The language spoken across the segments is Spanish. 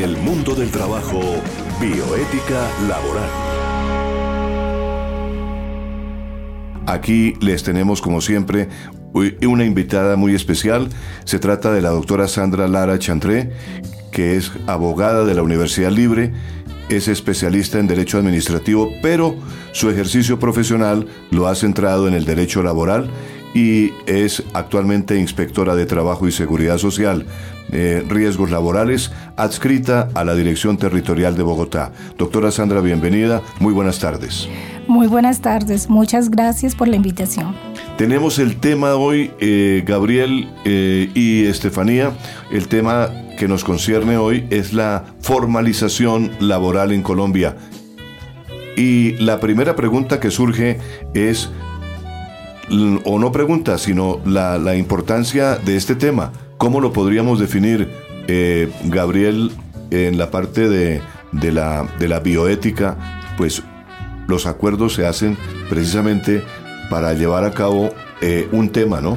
El mundo del trabajo, bioética laboral. Aquí les tenemos como siempre una invitada muy especial. Se trata de la doctora Sandra Lara Chantré, que es abogada de la Universidad Libre, es especialista en derecho administrativo, pero su ejercicio profesional lo ha centrado en el derecho laboral y es actualmente inspectora de Trabajo y Seguridad Social, eh, Riesgos Laborales, adscrita a la Dirección Territorial de Bogotá. Doctora Sandra, bienvenida, muy buenas tardes. Muy buenas tardes, muchas gracias por la invitación. Tenemos el tema hoy, eh, Gabriel eh, y Estefanía, el tema que nos concierne hoy es la formalización laboral en Colombia. Y la primera pregunta que surge es, o no pregunta, sino la, importancia de este tema. ¿Cómo lo podríamos definir, eh, Gabriel, en la parte de, la, de la bioética? Pues los acuerdos se hacen precisamente para llevar a cabo eh, un tema, ¿no?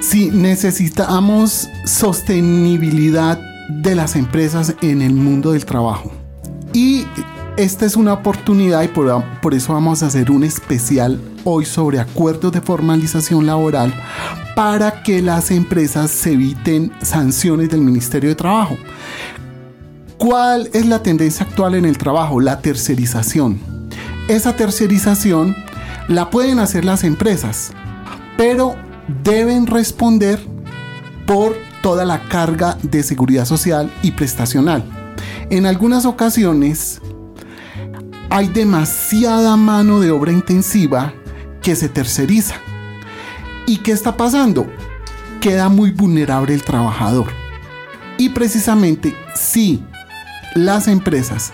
Sí, necesitamos sostenibilidad de las empresas en el mundo del trabajo. Y esta es una oportunidad y por, por, eso vamos a hacer un especial hoy sobre acuerdos de formalización laboral para que las empresas se eviten sanciones del Ministerio de Trabajo. ¿Cuál es la tendencia actual en el trabajo? La tercerización. Esa tercerización la pueden hacer las empresas, pero deben responder por toda la carga de seguridad social y prestacional. En algunas ocasiones hay demasiada mano de obra intensiva que se terceriza. ¿Y qué está pasando? Queda muy vulnerable el trabajador. Y precisamente si las empresas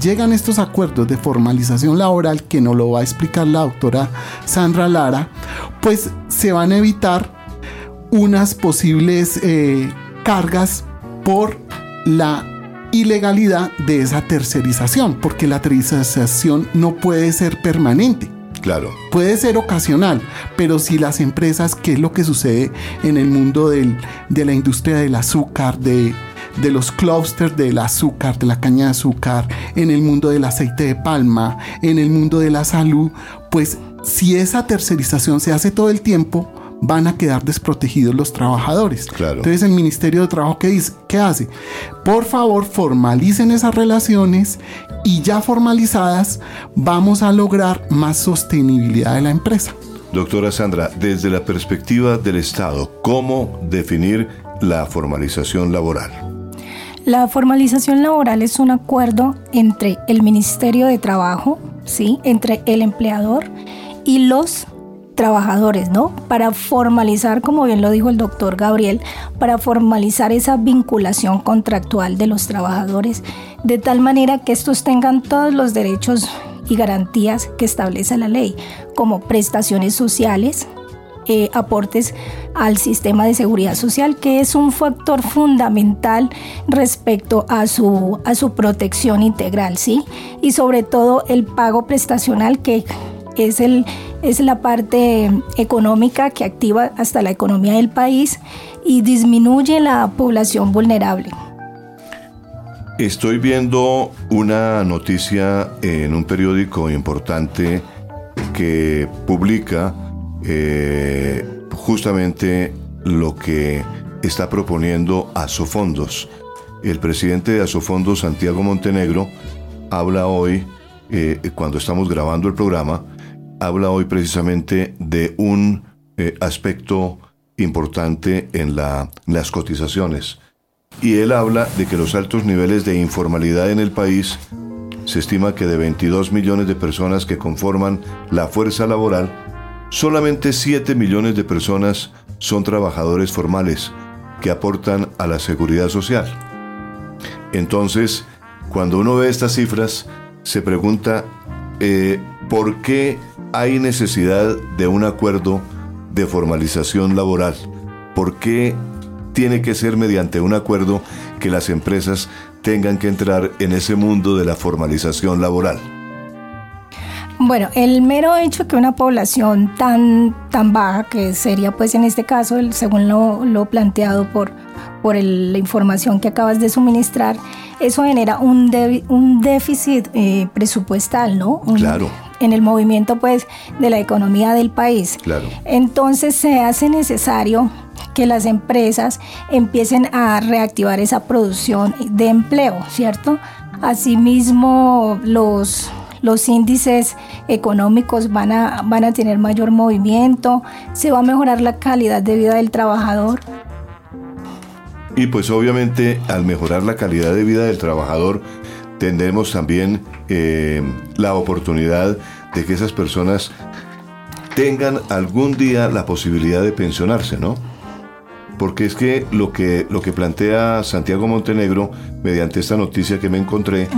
llegan estos acuerdos de formalización laboral, que nos lo va a explicar la doctora Sandra Lara, pues se van a evitar unas posibles eh, cargas por la ilegalidad de esa tercerización, porque la tercerización no puede ser permanente. Claro. Puede ser ocasional, pero si las empresas, que es lo que sucede en el mundo de la industria del azúcar, de, de los clústeres del azúcar, de la caña de azúcar, en el mundo del aceite de palma, en el mundo de la salud, pues si esa tercerización se hace todo el tiempo, van a quedar desprotegidos los trabajadores. Claro. Entonces el Ministerio de Trabajo, ¿qué, dice? ¿qué hace? Por favor, formalicen esas relaciones y ya formalizadas vamos a lograr más sostenibilidad de la empresa. Doctora Sandra, desde la perspectiva del Estado, ¿cómo definir la formalización laboral? La formalización laboral es un acuerdo entre el Ministerio de Trabajo, ¿sí? entre el empleador y los trabajadores, ¿no? Para formalizar, como bien lo dijo el doctor Gabriel, para formalizar esa vinculación contractual de los trabajadores, de tal manera que estos tengan todos los derechos y garantías que establece la ley, como prestaciones sociales, eh, aportes al sistema de seguridad social, que es un factor fundamental respecto a su, a su protección integral, ¿sí? Y sobre todo el pago prestacional, que es, el, es la parte económica que activa hasta la economía del país y disminuye la población vulnerable. Estoy viendo una noticia en un periódico importante que publica eh, justamente lo que está proponiendo Asofondos. El presidente de Asofondos, Santiago Montenegro, habla hoy, eh, cuando estamos grabando el programa, habla hoy precisamente de un eh, aspecto importante en las cotizaciones. Y él habla de que los altos niveles de informalidad en el país, se estima que de 22 millones de personas que conforman la fuerza laboral, Solamente 7 millones de personas son trabajadores formales que aportan a la seguridad social. Entonces, cuando uno ve estas cifras, se pregunta eh, por qué hay necesidad de un acuerdo de formalización laboral. ¿Por qué tiene que ser mediante un acuerdo que las empresas tengan que entrar en ese mundo de la formalización laboral? Bueno, el mero hecho que una población tan, tan baja, que sería pues en este caso, según lo, planteado por, por la información que acabas de suministrar, eso genera un, un déficit eh, presupuestal, ¿no? claro. En el movimiento, pues, de la economía del país. Claro. Entonces se hace necesario que las empresas empiecen a reactivar esa producción de empleo, ¿cierto? Asimismo, los, los índices económicos van a, van a tener mayor movimiento, se va a mejorar la calidad de vida del trabajador. Y pues obviamente al mejorar la calidad de vida del trabajador, tendremos también eh, la oportunidad de que esas personas tengan algún día la posibilidad de pensionarse, ¿no? porque es que lo que, lo que plantea Santiago Montenegro, mediante esta noticia que me encontré,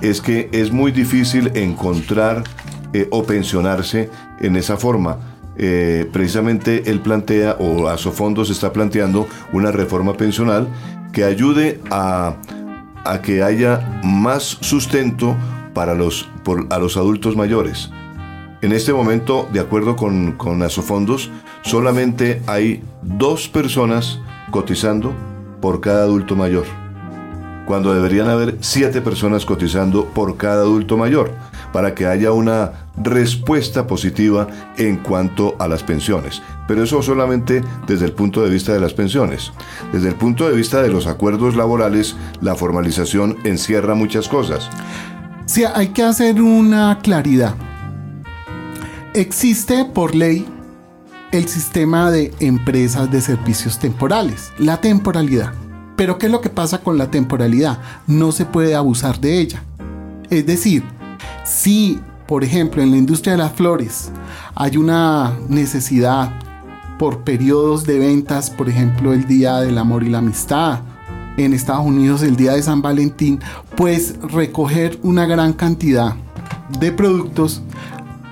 es que es muy difícil encontrar eh, o pensionarse en esa forma. Eh, precisamente él plantea, o a se está planteando, una reforma pensional que ayude a, a que haya más sustento para los, a los adultos mayores. En este momento, de acuerdo con, con Asofondos, solamente hay dos personas cotizando por cada adulto mayor, cuando deberían haber siete personas cotizando por cada adulto mayor, para que haya una respuesta positiva en cuanto a las pensiones. Pero eso solamente desde el punto de vista de las pensiones. Desde el punto de vista de los acuerdos laborales, la formalización encierra muchas cosas. Sí, hay que hacer una claridad. Existe por ley el sistema de empresas de servicios temporales, la temporalidad. Pero ¿qué es lo que pasa con la temporalidad? No se puede abusar de ella. Es decir, si, por ejemplo, en la industria de las flores hay una necesidad por periodos de ventas, por ejemplo, el Día del Amor y la Amistad, en Estados Unidos el Día de San Valentín, pues recoger una gran cantidad de productos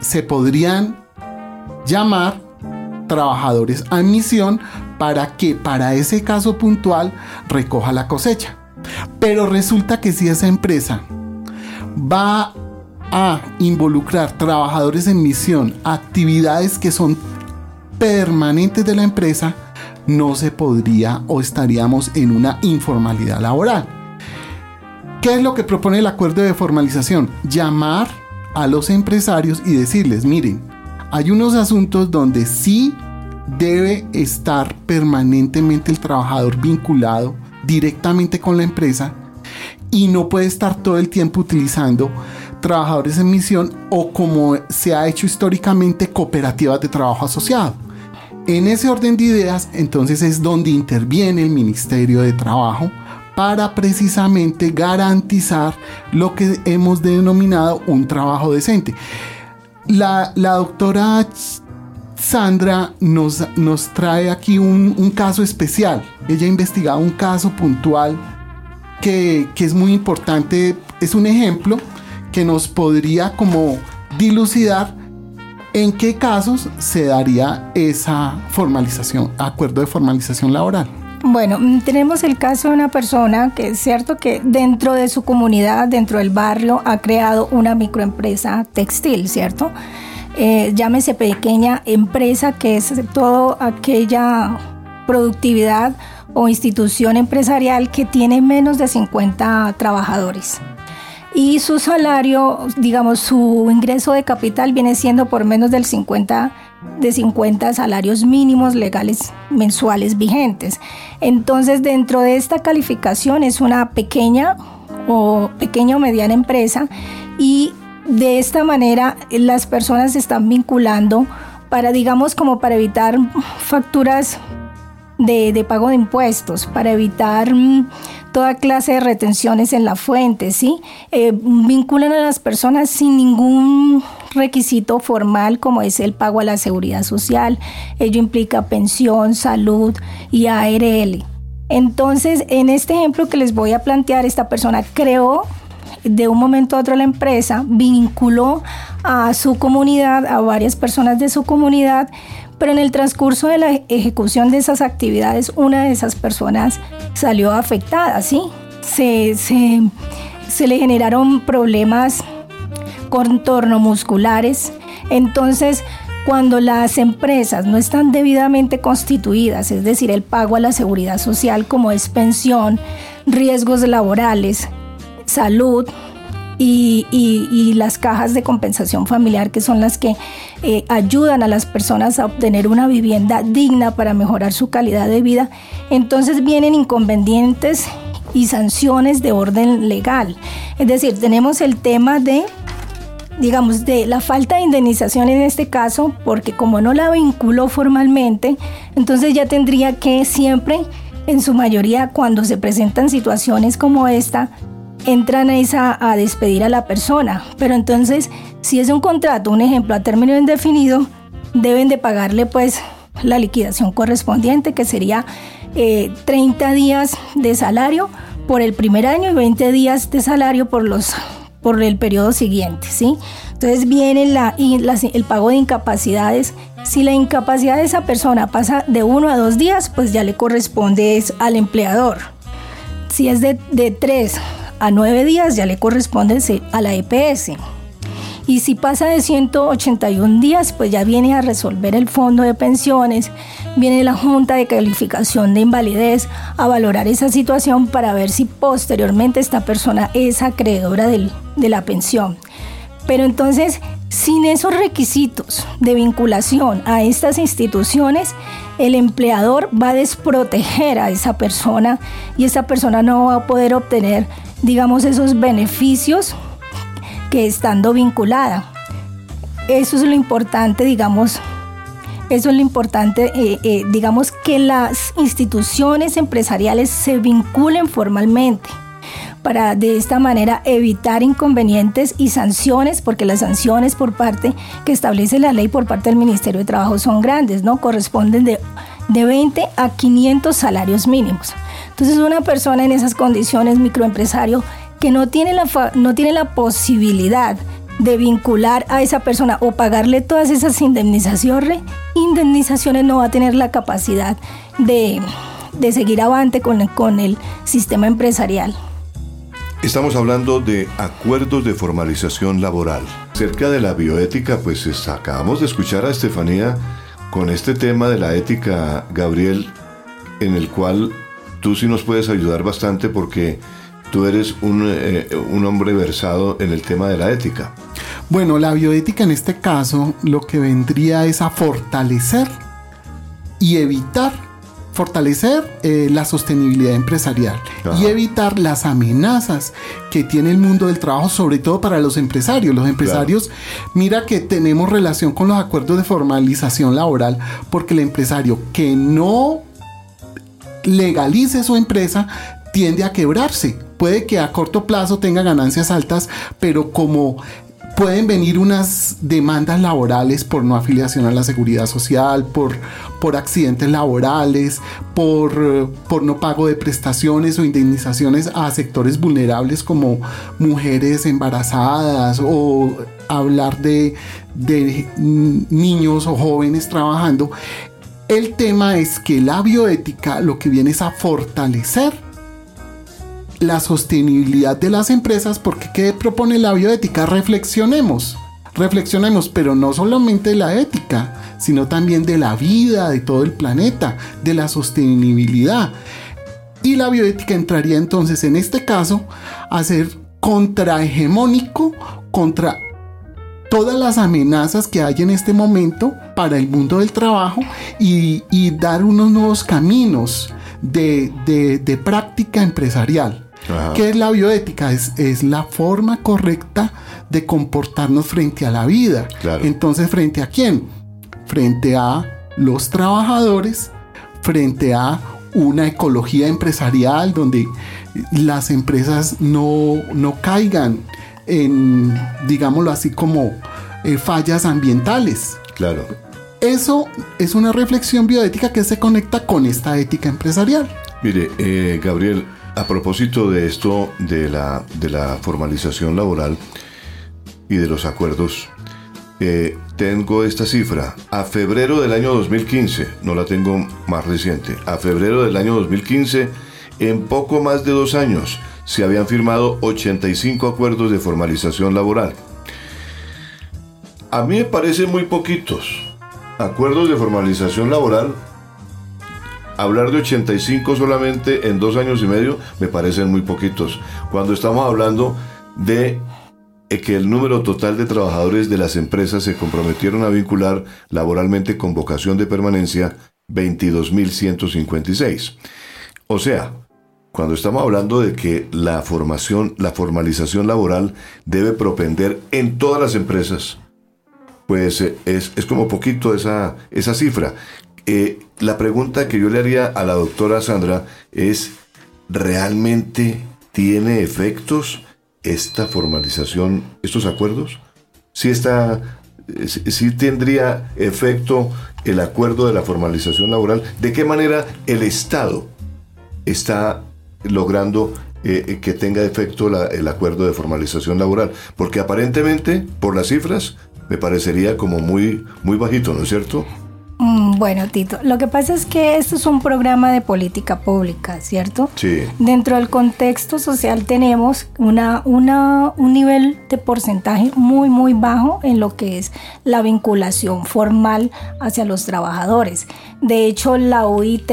se podrían llamar trabajadores a misión para que para ese caso puntual recoja la cosecha. Pero resulta que si esa empresa va a involucrar trabajadores en misión, actividades que son permanentes de la empresa, no se podría o estaríamos en una informalidad laboral. ¿Qué es lo que propone el acuerdo de formalización? Llamar a los empresarios y decirles, miren, hay unos asuntos donde sí debe estar permanentemente el trabajador vinculado directamente con la empresa y no puede estar todo el tiempo utilizando trabajadores en misión o como se ha hecho históricamente cooperativas de trabajo asociado. En ese orden de ideas, entonces es donde interviene el Ministerio de Trabajo para precisamente garantizar lo que hemos denominado un trabajo decente. La, doctora Sandra nos, nos trae aquí un, caso especial. Ella ha investigado un caso puntual que, que es muy importante. Es un ejemplo que nos podría como dilucidar en qué casos se daría esa formalización, acuerdo de formalización laboral. Bueno, mm, tenemos el caso de una persona que es cierto que dentro de su comunidad, dentro del barrio, ha creado una microempresa textil, ¿cierto? Eh, llámese pequeña empresa, que es toda aquella productividad o institución empresarial que tiene menos de 50 trabajadores. Y su salario, digamos, su ingreso de capital viene siendo por menos del 50 de 50 salarios mínimos legales mensuales vigentes. Entonces, dentro de esta calificación es una pequeña o pequeña o mediana empresa y de esta manera las personas se están vinculando para, digamos, como para evitar facturas de, pago de impuestos, para evitar mm, toda clase de retenciones en la fuente, ¿sí? Eh, vinculan a las personas sin ningún requisito formal como es el pago a la seguridad social. Ello implica pensión, salud y ARL. Entonces, en este ejemplo que les voy a plantear, esta persona creó de un momento a otro la empresa, vinculó a su comunidad, a varias personas de su comunidad, pero en el transcurso de la ejecución de esas actividades, una de esas personas salió afectada, ¿sí? Se, se, se le generaron problemas contorno musculares. Entonces, cuando las empresas no están debidamente constituidas, es decir, el pago a la seguridad social como es pensión, riesgos laborales, salud, y, las cajas de compensación familiar, que son las que eh, ayudan a las personas a obtener una vivienda digna para mejorar su calidad de vida, entonces vienen inconvenientes y sanciones de orden legal. Es decir, tenemos el tema de digamos, de la falta de indemnización en este caso, porque como no la vinculó formalmente, entonces ya tendría que siempre, en su mayoría, cuando se presentan situaciones como esta, entran a, esa, a despedir a la persona. Pero entonces, si es un contrato, un ejemplo, a término indefinido, deben de pagarle pues la liquidación correspondiente, que sería 30 eh, días de salario por el primer año y 20 días de salario por, los, por el periodo siguiente, ¿sí? Entonces viene la, el pago de incapacidades. Si la incapacidad de esa persona pasa de uno a dos días, pues ya le corresponde al empleador. Si es de tres a nueve días ya le corresponde a la EPS. Y si pasa de 181 días, pues ya viene a resolver el fondo de pensiones, viene la Junta de Calificación de Invalidez a valorar esa situación para ver si posteriormente esta persona es acreedora de la pensión. Pero entonces, sin esos requisitos de vinculación a estas instituciones, el empleador va a desproteger a esa persona y esa persona no va a poder obtener digamos, esos beneficios que estando vinculada. Eso es lo importante, digamos, eso es lo importante, eh, eh, digamos, que las instituciones empresariales se vinculen formalmente para de esta manera evitar inconvenientes y sanciones, porque las sanciones por parte que establece la ley por parte del Ministerio de Trabajo son grandes, ¿no? Corresponden de, de 20 a 500 salarios mínimos. Entonces una persona en esas condiciones, microempresario, que no tiene la, no tiene la posibilidad de vincular a esa persona o pagarle todas esas indemnizaciones, indemnizaciones no va a tener la capacidad de, seguir avante con, con el sistema empresarial. Estamos hablando de acuerdos de formalización laboral. Cerca de la bioética, pues acabamos de escuchar a Estefanía con este tema de la ética, Gabriel, en el cual tú sí nos puedes ayudar bastante porque tú eres eh, un, hombre versado en el tema de la ética. Bueno, la bioética en este caso lo que vendría es a fortalecer y evitar, fortalecer eh, la sostenibilidad empresarial y evitar las amenazas que tiene el mundo del trabajo, sobre todo para los empresarios. Los empresarios, mira que tenemos relación con los acuerdos de formalización laboral porque el empresario que no legalice su empresa, tiende a quebrarse. Puede que a corto plazo tenga ganancias altas, pero como pueden venir unas demandas laborales por no afiliación a la seguridad social, por, por accidentes laborales, por, por no pago de prestaciones o indemnizaciones a sectores vulnerables como mujeres embarazadas o hablar de, de niños o jóvenes trabajando. El tema es que la bioética lo que viene es a fortalecer la sostenibilidad de las empresas porque ¿qué propone la bioética? Reflexionemos, reflexionemos, pero no solamente de la ética, sino también de la vida, de todo el planeta, de la sostenibilidad. Y la bioética entraría entonces en este caso a ser contrahegemónico contra todas las amenazas que hay en este momento para el mundo del trabajo y, dar unos nuevos caminos de, práctica empresarial. ¿Qué es la bioética? Es, es, la forma correcta de comportarnos frente a la vida. Entonces, ¿frente a quién? Frente a los trabajadores, frente a una ecología empresarial donde las empresas no, no caigan en, digámoslo así, como eh, fallas ambientales. Claro. Eso es una reflexión bioética que se conecta con esta ética empresarial. Mire, eh, Gabriel, a propósito de esto, de la, formalización laboral y de los acuerdos, eh, tengo esta cifra. A febrero del año 2015, no la tengo más reciente, a febrero del año 2015, en poco más de dos años, se habían firmado 85 acuerdos de formalización laboral. A mí me parecen muy poquitos acuerdos de formalización laboral hablar de 85 solamente en dos años y medio me parecen muy poquitos. Cuando estamos hablando de eh, que el número total de trabajadores de las empresas se comprometieron a vincular laboralmente con vocación de permanencia 22.156. O sea, cuando estamos hablando de que la formación, la formalización laboral debe propender en todas las empresas, pues eh, es, como poquito esa, esa cifra. Eh, la pregunta que yo le haría a la doctora Sandra es, ¿realmente tiene efectos esta formalización, estos acuerdos? ¿Sí, está, sí tendría efecto el acuerdo de la formalización laboral? ¿De qué manera el Estado está logrando eh, que tenga efecto el acuerdo de formalización laboral? Porque aparentemente, por las cifras, me parecería como muy, muy bajito, ¿no es cierto? Mm, bueno, Tito, lo que pasa es que esto es un programa de política pública, ¿cierto? Sí. Dentro del contexto social tenemos una, una, un nivel de porcentaje muy, muy bajo en lo que es la vinculación formal hacia los trabajadores. De hecho, la OIT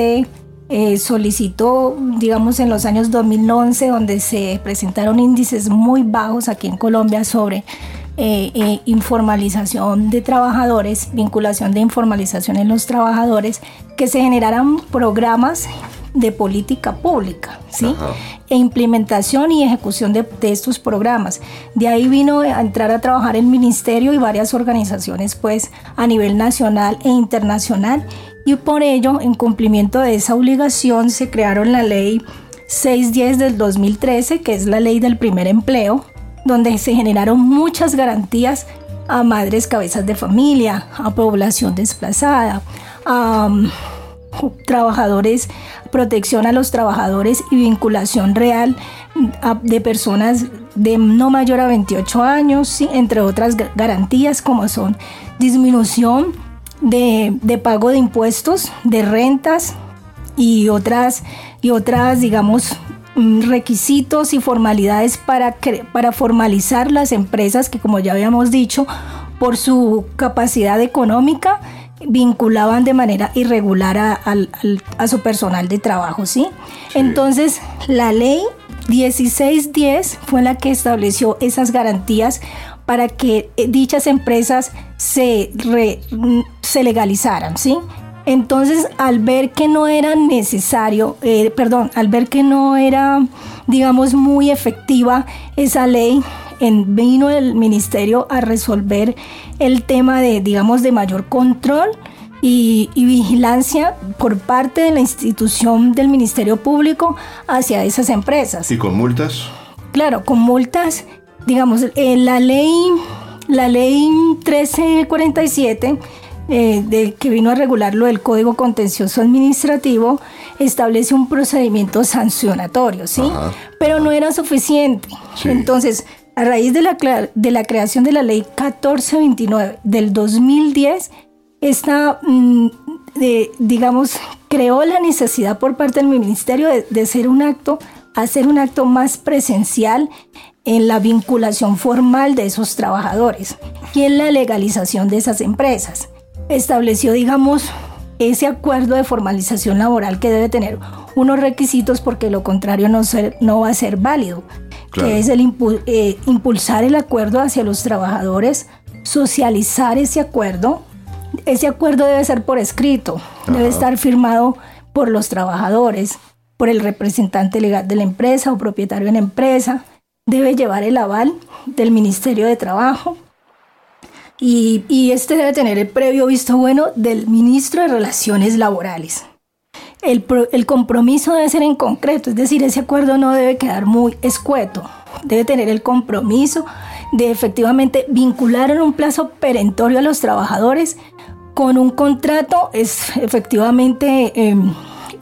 eh, solicitó, digamos, en los años 2011, donde se presentaron índices muy bajos aquí en Colombia sobre eh, eh, informalización de trabajadores, vinculación de informalización en los trabajadores, que se generaran programas de política pública, ¿sí? E implementación y ejecución de, de, estos programas. De ahí vino a entrar a trabajar el ministerio y varias organizaciones, pues, a nivel nacional e internacional. Y por ello, en cumplimiento de esa obligación, se crearon la ley 610 del 2013, que es la ley del primer empleo, donde se generaron muchas garantías a madres cabezas de familia, a población desplazada, a um, trabajadores, protección a los trabajadores y vinculación real de personas de no mayor a 28 años, entre otras garantías como son disminución de, de, pago de impuestos, de rentas y otras, y otras digamos, Mm, requisitos y formalidades para, para formalizar las empresas que como ya habíamos dicho, por su capacidad económica vinculaban de manera irregular a, su personal de trabajo, ¿sí? Entonces, la ley 1610 fue la que estableció esas garantías para que eh, dichas empresas se, mm, se legalizaran, ¿sí? Entonces, al ver que no era necesario, eh, perdón, al ver que no era, digamos, muy efectiva esa ley, en, vino el ministerio a resolver el tema de, digamos, de mayor control y, vigilancia por parte de la institución del Ministerio Público hacia esas empresas. ¿Y con multas? Claro, con multas, digamos, eh, la ley, la ley 1347 eh, de, que vino a regularlo el Código Contencioso Administrativo, establece un procedimiento sancionatorio, ¿sí? Pero no era suficiente. Entonces, a raíz de la, de la creación de la ley 1429 del 2010, esta, mm, digamos, creó la necesidad por parte del ministerio de, de hacer un acto, hacer un acto más presencial en la vinculación formal de esos trabajadores y en la legalización de esas empresas estableció, digamos, ese acuerdo de formalización laboral que debe tener unos requisitos porque lo contrario no, no va a ser válido, que es el eh, impulsar el acuerdo hacia los trabajadores, socializar ese acuerdo. Ese acuerdo debe ser por escrito, debe estar firmado por los trabajadores, por el representante legal de la empresa o propietario de la empresa, debe llevar el aval del Ministerio de Trabajo, y, este debe tener el previo visto bueno del ministro de Relaciones Laborales. El, el, compromiso debe ser en concreto, es decir, ese acuerdo no debe quedar muy escueto, debe tener el compromiso de efectivamente vincular en un plazo perentorio a los trabajadores con un contrato es efectivamente em,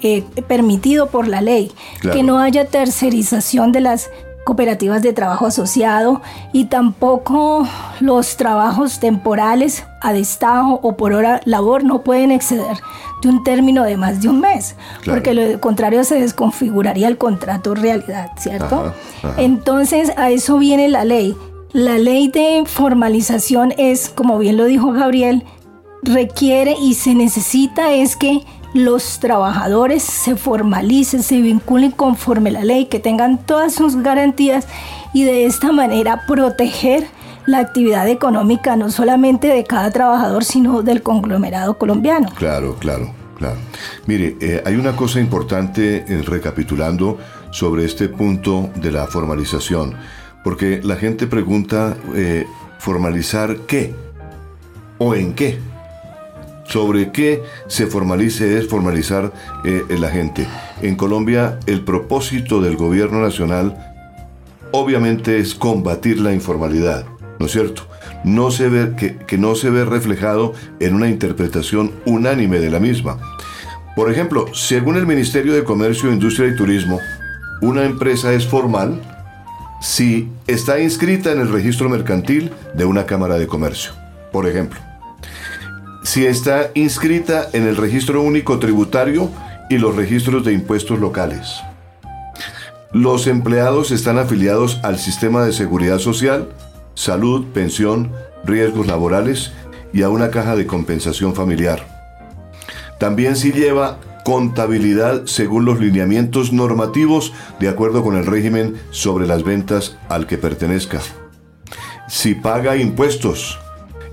eh, permitido por la ley, que no haya tercerización de las cooperativas de trabajo asociado y tampoco los trabajos temporales a destajo o por hora labor no pueden exceder de un término de más de un mes, porque lo contrario se desconfiguraría el contrato realidad, ¿cierto? Entonces a eso viene la ley. La ley de formalización es, como bien lo dijo Gabriel, requiere y se necesita es que los trabajadores se formalicen, se vinculen conforme la ley, que tengan todas sus garantías y de esta manera proteger la actividad económica no solamente de cada trabajador, sino del conglomerado colombiano. Claro, claro, claro. Mire, eh, hay una cosa importante eh, recapitulando sobre este punto de la formalización, porque la gente pregunta, eh, ¿formalizar qué? ¿O en qué? ¿Sobre qué se formalice es formalizar la gente? En Colombia, el propósito del gobierno nacional obviamente es combatir la informalidad. ¿no es cierto? No se ve, que no se ve reflejado en una interpretación unánime de la misma. Por ejemplo, según el Ministerio de Comercio, Industria y Turismo, una empresa es formal si está inscrita en el registro mercantil de una Cámara de Comercio, por ejemplo. Si está inscrita en el registro único tributario y los registros de impuestos locales. Los empleados están afiliados al sistema de seguridad social salud, pensión, riesgos laborales y a una caja de compensación familiar. También si lleva contabilidad según los lineamientos normativos de acuerdo con el régimen sobre las ventas al que pertenezca. Si paga impuestos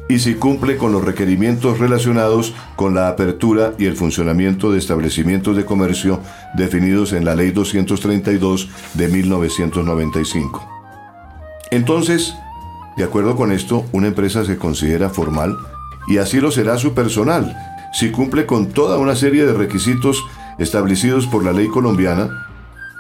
y si cumple con los requerimientos relacionados con la apertura y el funcionamiento de establecimientos de comercio definidos en la Ley 232 de 1995. Entonces, de acuerdo con esto, una empresa se considera formal y así lo será su personal, si cumple con toda una serie de requisitos establecidos por la ley colombiana,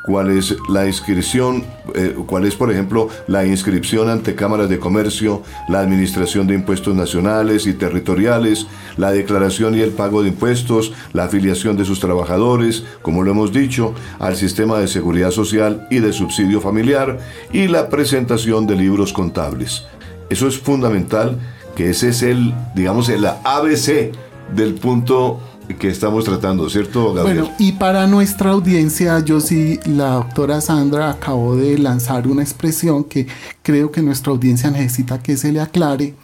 cuál es la inscripción, eh, cuál es, por ejemplo, la inscripción ante cámaras de comercio, la administración de impuestos nacionales y territoriales, la declaración y el pago de impuestos, la afiliación de sus trabajadores, como lo hemos dicho, al sistema de seguridad social y de subsidio familiar, y la presentación de libros contables. Eso es fundamental, que ese es el, digamos, el ABC del punto que estamos tratando, ¿cierto, Gabriel? Bueno, y para nuestra audiencia, yo sí, la doctora Sandra acabó de lanzar una expresión que creo que nuestra audiencia necesita que se le aclare.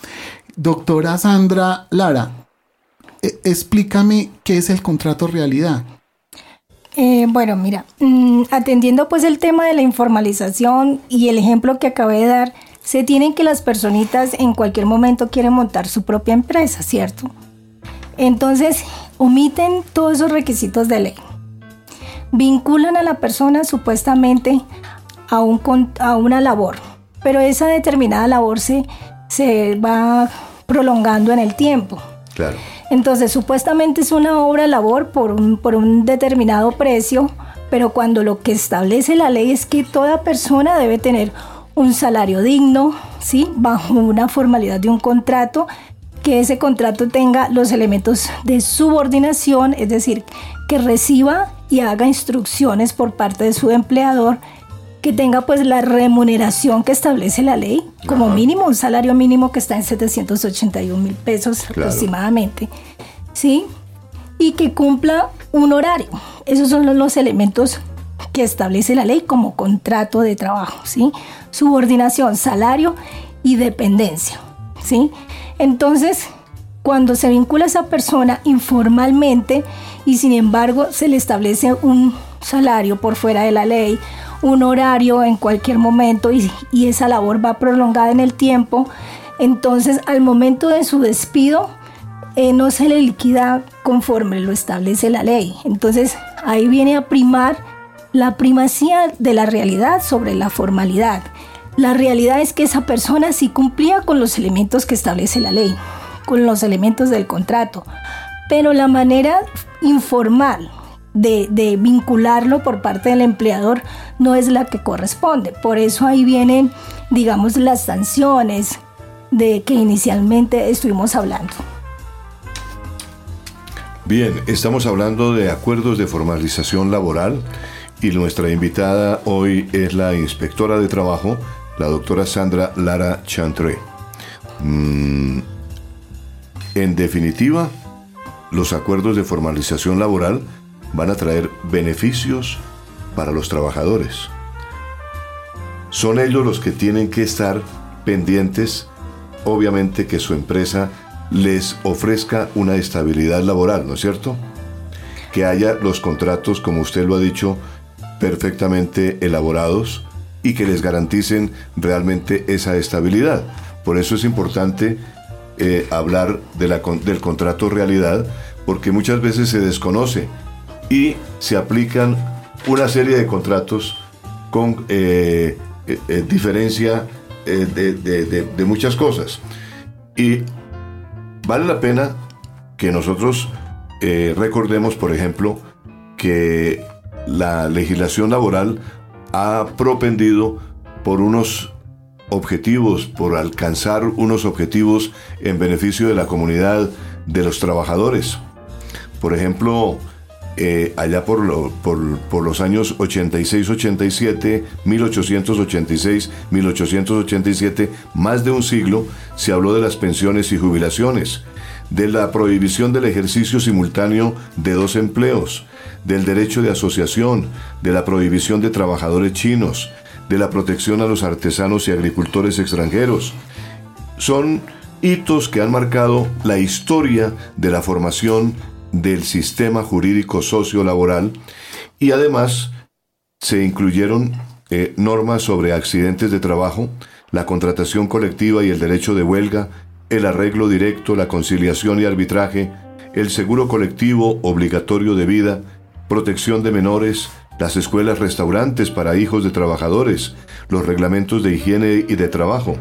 Doctora Sandra Lara, e, explícame qué es el contrato realidad. Eh, bueno, mira, mm, atendiendo pues el tema de la informalización y el ejemplo que acabé de dar, se tienen que las personitas en cualquier momento quieren montar su propia empresa, ¿cierto? Entonces, omiten todos esos requisitos de ley. Vinculan a la persona supuestamente a, un, a una labor, pero esa determinada labor se, se va prolongando en el tiempo. Claro. Entonces, supuestamente es una obra labor por un, por un determinado precio, pero cuando lo que establece la ley es que toda persona debe tener un salario digno, ¿sí? bajo una formalidad de un contrato que ese contrato tenga los elementos de subordinación, es decir, que reciba y haga instrucciones por parte de su empleador, que tenga pues la remuneración que establece la ley, como mínimo un salario mínimo que está en 781 mil pesos aproximadamente, ¿sí? Y que cumpla un horario. Esos son los elementos que establece la ley como contrato de trabajo, ¿sí? Subordinación, salario y dependencia, ¿sí? Entonces, cuando se vincula a esa persona informalmente y sin embargo se le establece un salario por fuera de la ley, un horario en cualquier momento y, esa labor va prolongada en el tiempo, entonces al momento de su despido eh, no se le liquida conforme lo establece la ley. Entonces ahí viene a primar la primacía de la realidad sobre la formalidad. La realidad es que esa persona sí cumplía con los elementos que establece la ley, con los elementos del contrato, pero la manera informal de, vincularlo por parte del empleador no es la que corresponde. Por eso ahí vienen, digamos, las sanciones de que inicialmente estuvimos hablando. Bien, estamos hablando de acuerdos de formalización laboral y nuestra invitada hoy es la inspectora de trabajo la doctora Sandra Lara Chantré. Mm, en definitiva, los acuerdos de formalización laboral van a traer beneficios para los trabajadores. Son ellos los que tienen que estar pendientes, obviamente, que su empresa les ofrezca una estabilidad laboral, ¿no es cierto? que haya los contratos, como usted lo ha dicho, perfectamente elaborados y que les garanticen realmente esa estabilidad. Por eso es importante eh, hablar de la, del contrato realidad, porque muchas veces se desconoce y se aplican una serie de contratos con eh, eh, diferencia de, muchas cosas. Y vale la pena que nosotros recordemos, por ejemplo, que la legislación laboral ha propendido por unos objetivos, por alcanzar unos objetivos en beneficio de la comunidad de los trabajadores. Por ejemplo, eh, allá por, por, los años 86-87, 1886-1887, más de un siglo, se habló de las pensiones y jubilaciones, de la prohibición del ejercicio simultáneo de dos empleos, del derecho de asociación, de la prohibición de trabajadores chinos, de la protección a los artesanos y agricultores extranjeros. Son hitos que han marcado la historia de la formación del sistema jurídico socio-laboral y además se incluyeron eh, normas sobre accidentes de trabajo, la contratación colectiva y el derecho de huelga, el arreglo directo, la conciliación y arbitraje, el seguro colectivo obligatorio de vida, protección de menores, las escuelas restaurantes para hijos de trabajadores, los reglamentos de higiene y de trabajo,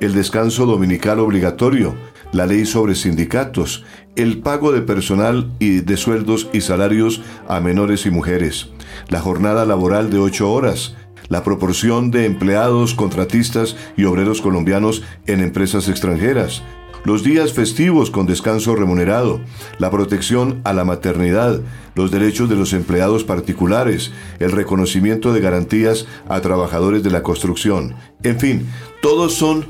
el descanso dominical obligatorio, la ley sobre sindicatos, el pago de personal y de sueldos y salarios a menores y mujeres, la jornada laboral de ocho horas, la proporción de empleados, contratistas y obreros colombianos en empresas extranjeras, los días festivos con descanso remunerado, la protección a la maternidad, los derechos de los empleados particulares, el reconocimiento de garantías a trabajadores de la construcción. En fin, todos son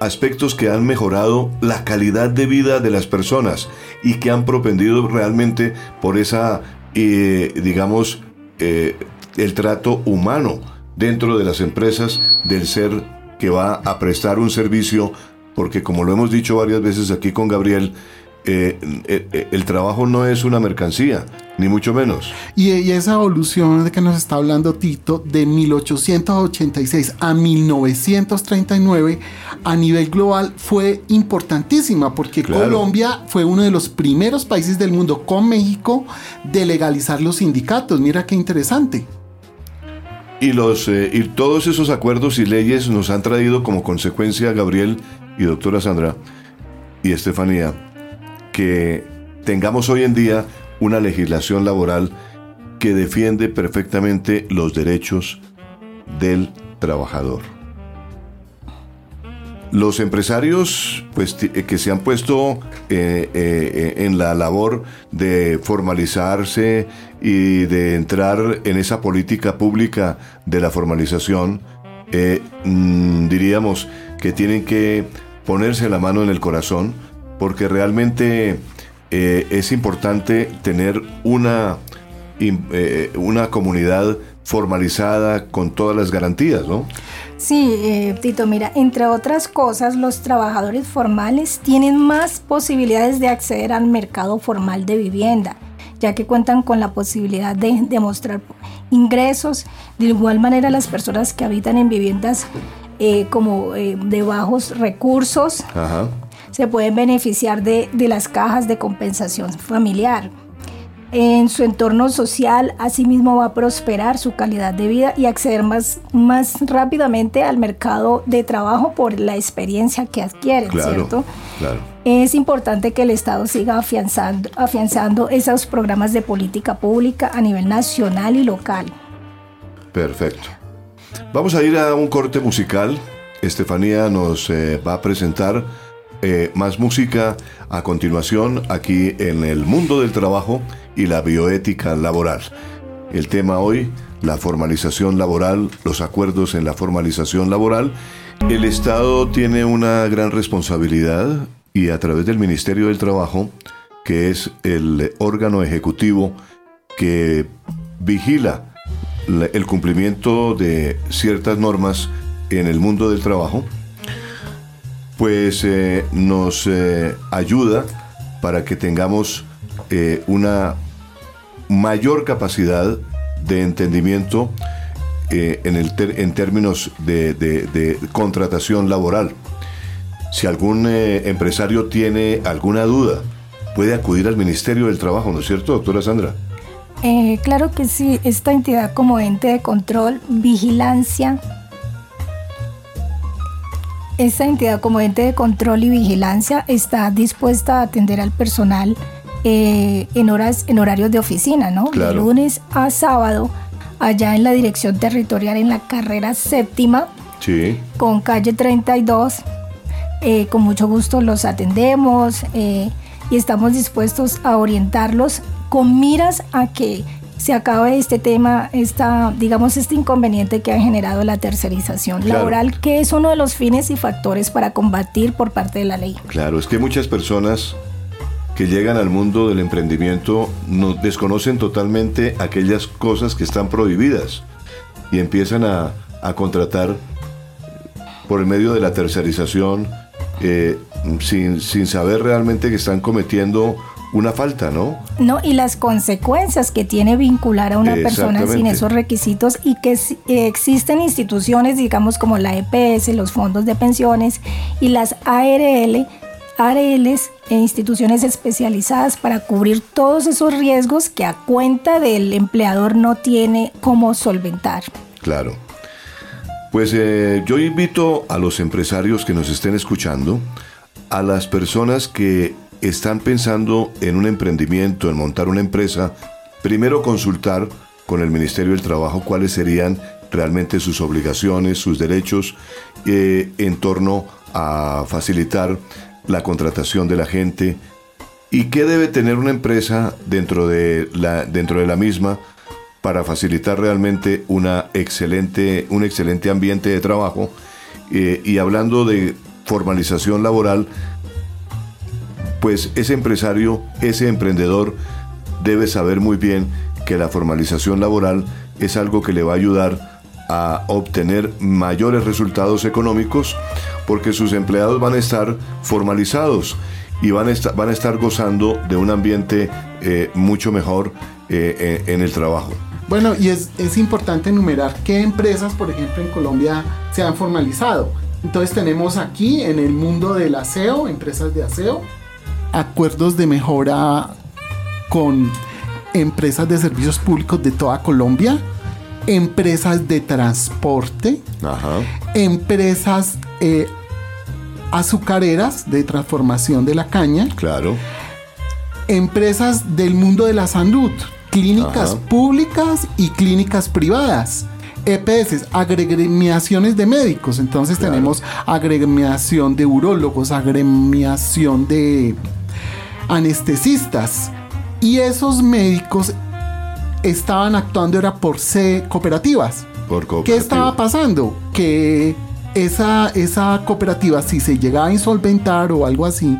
aspectos que han mejorado la calidad de vida de las personas y que han propendido realmente por esa, eh, digamos, eh, el trato humano dentro de las empresas del ser que va a prestar un servicio porque como lo hemos dicho varias veces aquí con Gabriel, eh, eh, eh, el trabajo no es una mercancía, ni mucho menos. Y, esa evolución de que nos está hablando Tito, de 1886 a 1939, a nivel global fue importantísima, porque Colombia fue uno de los primeros países del mundo con México de legalizar los sindicatos. Mira qué interesante. Y, los, y todos esos acuerdos y leyes nos han traído como consecuencia, Gabriel, y doctora Sandra y Estefanía, que tengamos hoy en día una legislación laboral que defiende perfectamente los derechos del trabajador. Los empresarios pues, eh, que se han puesto eh, eh, en la labor de formalizarse y de entrar en esa política pública de la formalización, mm, diríamos que tienen que ponerse la mano en el corazón, porque realmente eh, es importante tener una, eh, una comunidad formalizada con todas las garantías, ¿no? Sí, eh, Tito, mira, entre otras cosas, los trabajadores formales tienen más posibilidades de acceder al mercado formal de vivienda, ya que cuentan con la posibilidad de demostrar ingresos. De igual manera, las personas que habitan en viviendas eh, como eh, de bajos recursos, se pueden beneficiar de, las cajas de compensación familiar. En su entorno social, asimismo va a prosperar su calidad de vida y acceder más, más rápidamente al mercado de trabajo por la experiencia que adquiere, ¿cierto? Es importante que el Estado siga afianzando, afianzando esos programas de política pública a nivel nacional y local. Perfecto. Vamos a ir a un corte musical. Estefanía nos eh, va a presentar eh, más música a continuación aquí en el mundo del trabajo y la bioética laboral. El tema hoy, la formalización laboral, los acuerdos en la formalización laboral. El Estado tiene una gran responsabilidad y a través del Ministerio del Trabajo, que es el órgano ejecutivo que vigila el cumplimiento de ciertas normas en el mundo del trabajo, pues eh, nos eh, ayuda para que tengamos eh, una mayor capacidad de entendimiento en, el en términos de, contratación laboral. Si algún empresario tiene alguna duda, puede acudir al Ministerio del Trabajo, ¿no es cierto, doctora Sandra? Eh, claro que sí, esta entidad como ente de control, vigilancia, esta entidad como ente de control y vigilancia está dispuesta a atender al personal en horas en horarios de oficina, ¿no? De lunes a sábado allá en la dirección territorial en la carrera séptima, con calle 32. Eh, con mucho gusto los atendemos eh, y estamos dispuestos a orientarlos con miras a que se acabe este tema, esta, digamos, este inconveniente que ha generado la tercerización laboral, que es uno de los fines y factores para combatir por parte de la ley. Claro, es que muchas personas que llegan al mundo del emprendimiento no, desconocen totalmente aquellas cosas que están prohibidas y empiezan a, contratar por el medio de la tercerización eh, sin, sin saber realmente que están cometiendo una falta, ¿no? No, y las consecuencias que tiene vincular a una persona sin esos requisitos y que existen instituciones, digamos, como la EPS, los fondos de pensiones y las ARL, ARLs e instituciones especializadas para cubrir todos esos riesgos que a cuenta del empleador no tiene cómo solventar. Claro. Pues eh, yo invito a los empresarios que nos estén escuchando, a las personas que están pensando en un emprendimiento, en montar una empresa, primero consultar con el Ministerio del Trabajo cuáles serían realmente sus obligaciones, sus derechos eh, en torno a facilitar la contratación de la gente y qué debe tener una empresa dentro de la, dentro de la misma para facilitar realmente una excelente, un excelente ambiente de trabajo. Eh, y hablando de formalización laboral, pues ese empresario, ese emprendedor debe saber muy bien que la formalización laboral es algo que le va a ayudar a obtener mayores resultados económicos porque sus empleados van a estar formalizados y van a estar, van a estar gozando de un ambiente eh, mucho mejor eh, en el trabajo. Bueno, y es, es, importante enumerar qué empresas, por ejemplo, en Colombia se han formalizado. Entonces tenemos aquí en el mundo del aseo, empresas de aseo, acuerdos de mejora con empresas de servicios públicos de toda Colombia, empresas de transporte, empresas eh, azucareras de transformación de la caña. Claro. Empresas del mundo de la salud, clínicas públicas y clínicas privadas. EPS, agremiaciones de médicos. Entonces tenemos agremiación de urólogos, agremiación de anestesistas. Y esos médicos estaban actuando era por C cooperativas. Por ¿Qué estaba pasando? Que esa, esa cooperativa, si se llegaba a insolventar o algo así,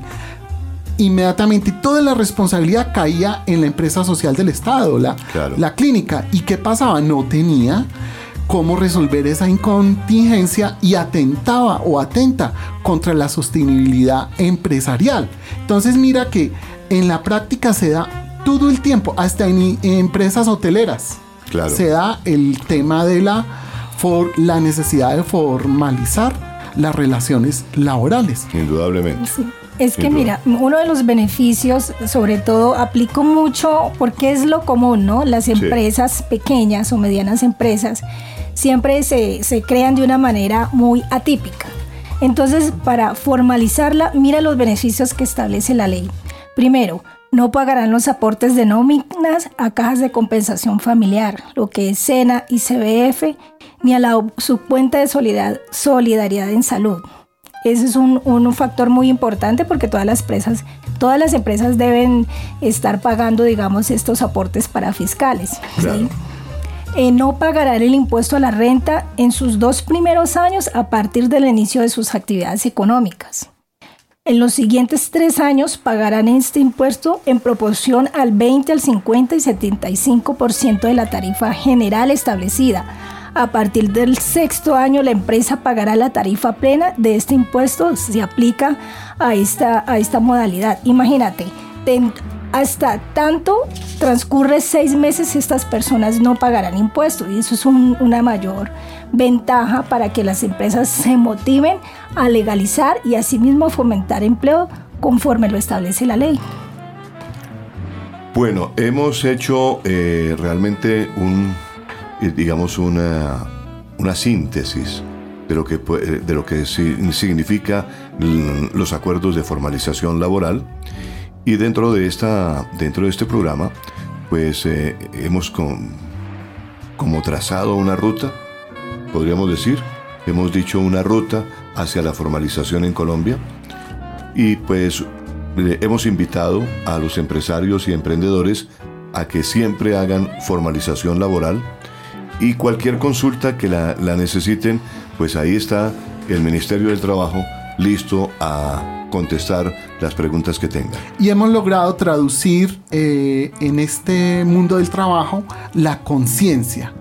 inmediatamente toda la responsabilidad caía en la empresa social del Estado, la, la clínica. ¿Y qué pasaba? No tenía cómo resolver esa incontingencia y atentaba o atenta contra la sostenibilidad empresarial. Entonces mira que en la práctica se da todo el tiempo, hasta en, empresas hoteleras. Se da el tema de la, for, la necesidad de formalizar las relaciones laborales. Indudablemente. Es que mira, uno de los beneficios, sobre todo, aplico mucho porque es lo común, ¿no? Las empresas pequeñas o medianas empresas siempre se, se crean de una manera muy atípica. Entonces, para formalizarla, mira los beneficios que establece la ley. Primero, no pagarán los aportes de nóminas a cajas de compensación familiar, lo que es SENA y CBF, ni a la, su cuenta de solidaridad en salud. Ese es un, factor muy importante porque todas las empresas, todas las empresas deben estar pagando, digamos, estos aportes para fiscales. Eh, no pagarán el impuesto a la renta en sus dos primeros años a partir del inicio de sus actividades económicas. En los siguientes tres años pagarán este impuesto en proporción al 20, al 50 y 75% de la tarifa general establecida. A partir del sexto año, la empresa pagará la tarifa plena de este impuesto. Se aplica a esta, a esta modalidad. Imagínate, hasta tanto transcurre seis meses estas personas no pagarán impuestos y eso es una mayor ventaja para que las empresas se motiven a legalizar y asimismo fomentar empleo conforme lo establece la ley. Bueno, hemos hecho eh, realmente un, eh, digamos, una, una síntesis de lo que, de lo que significa los acuerdos de formalización laboral y dentro de, esta, dentro de este programa, pues eh, hemos como trazado una ruta, podríamos decir, hemos dicho una ruta hacia la formalización en Colombia. Y pues hemos invitado a los empresarios y emprendedores a que siempre hagan formalización laboral y cualquier consulta que la necesiten, pues ahí está el Ministerio del Trabajo listo a contestar las preguntas que tengan. Y hemos logrado traducir eh, en este mundo del trabajo la conciencia,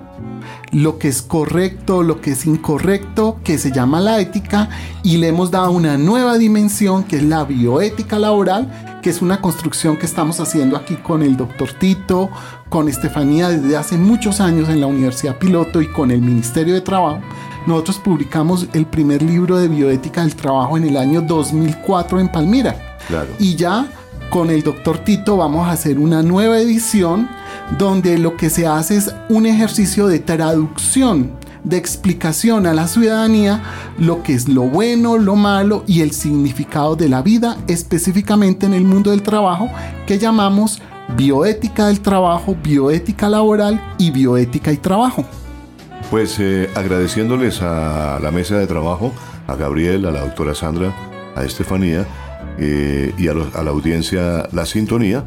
lo que es correcto, lo que es incorrecto, que se llama la ética, y le hemos dado una nueva dimensión que es la bioética laboral, que es una construcción que estamos haciendo aquí con el doctor Tito, con Estefanía desde hace muchos años en la Universidad Piloto y con el Ministerio de Trabajo nosotros publicamos el primer libro de bioética del trabajo en el año 2004 en Palmira. Y ya con el doctor Tito vamos a hacer una nueva edición donde lo que se hace es un ejercicio de traducción, de explicación a la ciudadanía lo que es lo bueno, lo malo y el significado de la vida, específicamente en el mundo del trabajo, que llamamos bioética del trabajo, bioética laboral y bioética y trabajo. Pues eh, agradeciéndoles a la mesa de trabajo, a Gabriel, a la doctora Sandra, a Estefanía eh, y a, a la audiencia la sintonía